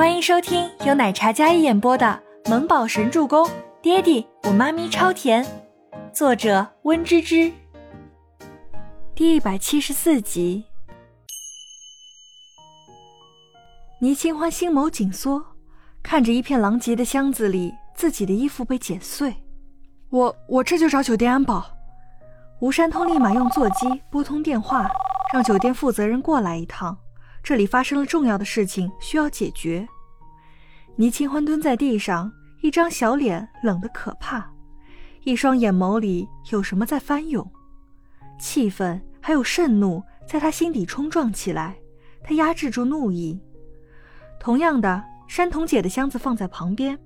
欢迎收听由奶茶嘉一演播的《萌宝神助攻》，爹地我妈咪超甜，作者温芝芝。第一百七十四集。倪清欢心眸紧缩，看着一片狼藉的箱子里自己的衣服被剪碎，我我这就找酒店安保。吴山通立马用座机拨通电话，让酒店负责人过来一趟。这里发生了重要的事情，需要解决。倪清欢蹲在地上，一张小脸冷得可怕，一双眼眸里有什么在翻涌，气愤还有盛怒在他心底冲撞起来。他压制住怒意。同样的，山童姐的箱子放在旁边，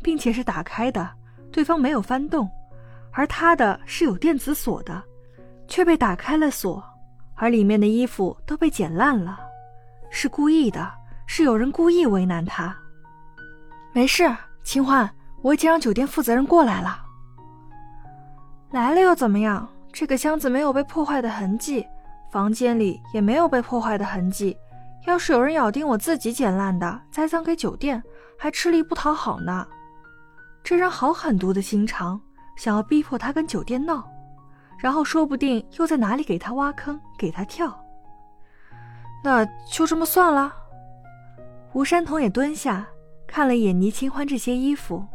并且是打开的，对方没有翻动，而他的是有电子锁的，却被打开了锁，而里面的衣服都被剪烂了。是故意的，是有人故意为难他。没事，清欢，我已经让酒店负责人过来了。来了又怎么样？这个箱子没有被破坏的痕迹，房间里也没有被破坏的痕迹。要是有人咬定我自己捡烂的，栽赃给酒店，还吃力不讨好呢。这人好狠毒的心肠，想要逼迫他跟酒店闹，然后说不定又在哪里给他挖坑，给他跳。那就这么算了。吴山童也蹲下，看了一眼倪清欢这些衣服。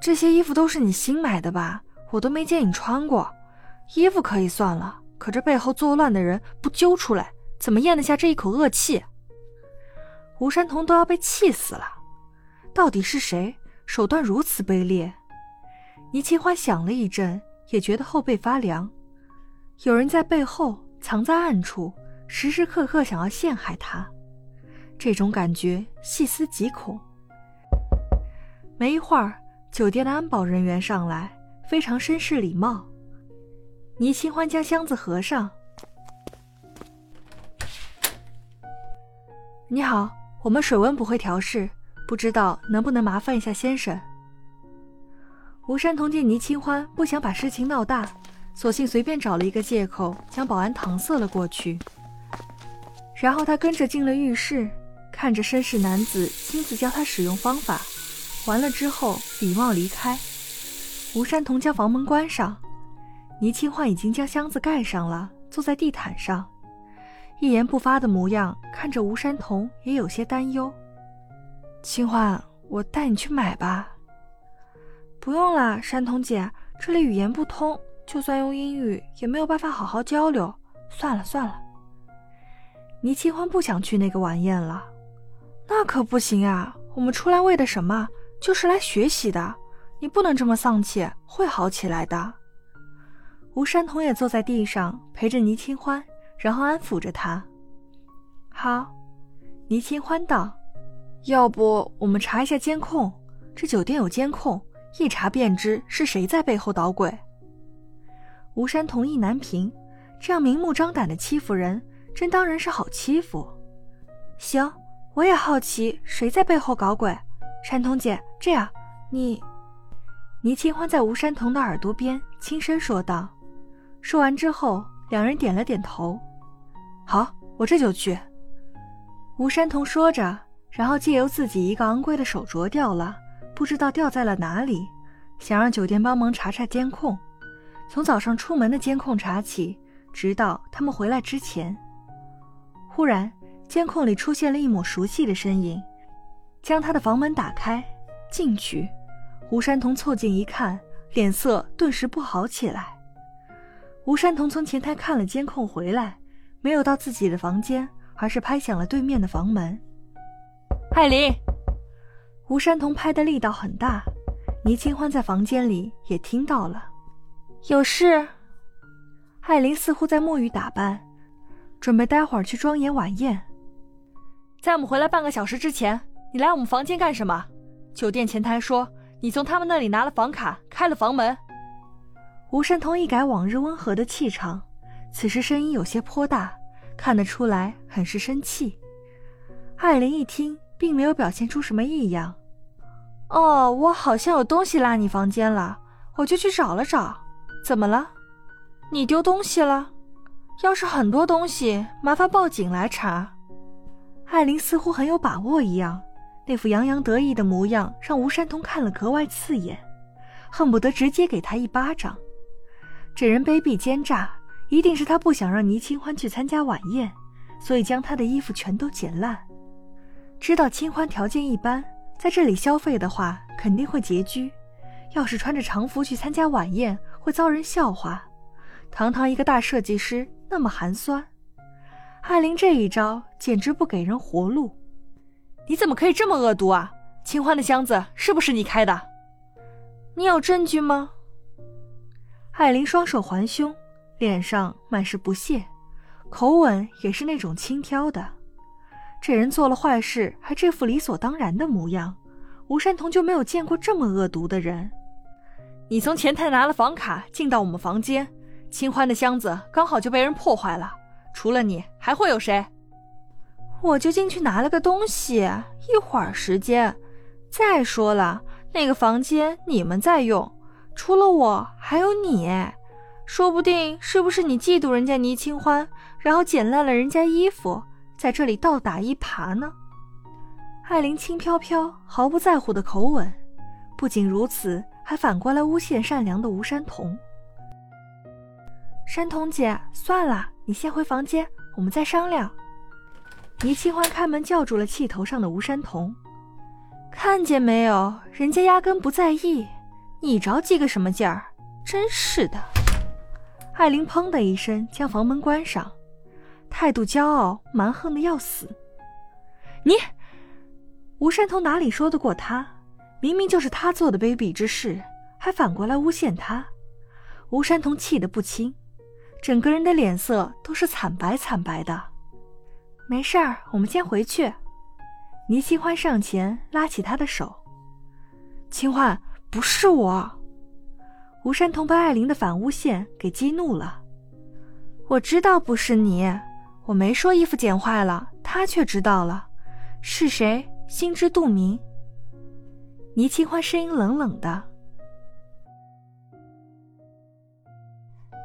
这些衣服都是你新买的吧？我都没见你穿过。衣服可以算了，可这背后作乱的人不揪出来，怎么咽得下这一口恶气？吴山童都要被气死了。到底是谁手段如此卑劣？倪清欢想了一阵，也觉得后背发凉。有人在背后藏在暗处。时时刻刻想要陷害他，这种感觉细思极恐。没一会儿，酒店的安保人员上来，非常绅士礼貌。倪清欢将箱子合上。你好，我们水温不会调试，不知道能不能麻烦一下先生。吴山童见倪清欢不想把事情闹大，索性随便找了一个借口，将保安搪塞了过去。然后他跟着进了浴室，看着绅士男子亲自教他使用方法，完了之后礼貌离开。吴山童将房门关上，倪清欢已经将箱子盖上了，坐在地毯上，一言不发的模样，看着吴山童也有些担忧。清欢，我带你去买吧。不用了，山童姐，这里语言不通，就算用英语也没有办法好好交流。算了算了。倪清欢不想去那个晚宴了，那可不行啊！我们出来为的什么？就是来学习的。你不能这么丧气，会好起来的。吴山童也坐在地上陪着倪清欢，然后安抚着他。好，倪清欢道：“要不我们查一下监控？这酒店有监控，一查便知是谁在背后捣鬼。”吴山童意难平，这样明目张胆的欺负人。真当人是好欺负？行，我也好奇谁在背后搞鬼。山童姐，这样，你……倪清欢在吴山童的耳朵边轻声说道。说完之后，两人点了点头。好，我这就去。吴山童说着，然后借由自己一个昂贵的手镯掉了，不知道掉在了哪里，想让酒店帮忙查查监控，从早上出门的监控查起，直到他们回来之前。忽然，监控里出现了一抹熟悉的身影，将他的房门打开，进去。吴山童凑近一看，脸色顿时不好起来。吴山童从前台看了监控回来，没有到自己的房间，而是拍响了对面的房门。艾琳，吴山童拍的力道很大，倪清欢在房间里也听到了。有事？艾琳似乎在沐浴打扮。准备待会儿去庄严晚宴，在我们回来半个小时之前，你来我们房间干什么？酒店前台说你从他们那里拿了房卡，开了房门。吴申通一改往日温和的气场，此时声音有些颇大，看得出来很是生气。艾琳一听，并没有表现出什么异样。哦，我好像有东西落你房间了，我就去找了找。怎么了？你丢东西了？要是很多东西，麻烦报警来查。艾琳似乎很有把握一样，那副洋洋得意的模样让吴山童看了格外刺眼，恨不得直接给他一巴掌。这人卑鄙奸诈，一定是他不想让倪清欢去参加晚宴，所以将他的衣服全都剪烂。知道清欢条件一般，在这里消费的话肯定会拮据。要是穿着常服去参加晚宴，会遭人笑话。堂堂一个大设计师，那么寒酸。艾琳这一招简直不给人活路！你怎么可以这么恶毒啊？清欢的箱子是不是你开的？你有证据吗？艾琳双手环胸，脸上满是不屑，口吻也是那种轻佻的。这人做了坏事还这副理所当然的模样，吴山童就没有见过这么恶毒的人。你从前台拿了房卡进到我们房间，清欢的箱子刚好就被人破坏了。除了你，还会有谁？我就进去拿了个东西，一会儿时间。再说了，那个房间你们在用，除了我还有你，说不定是不是你嫉妒人家倪清欢，然后捡烂了人家衣服，在这里倒打一耙呢？艾琳轻飘飘、毫不在乎的口吻，不仅如此，还反过来诬陷善良的吴山童。山童姐，算了。你先回房间，我们再商量。倪清欢开门叫住了气头上的吴山童，看见没有，人家压根不在意，你着急个什么劲儿？真是的！艾琳砰的一声将房门关上，态度骄傲蛮横的要死。你，吴山童哪里说得过他？明明就是他做的卑鄙之事，还反过来诬陷他。吴山童气得不轻。整个人的脸色都是惨白惨白的。没事儿，我们先回去。倪清欢上前拉起他的手。清欢，不是我。吴山童被艾琳的反诬陷给激怒了。我知道不是你，我没说衣服剪坏了，他却知道了。是谁？心知肚明。倪清欢声音冷冷的。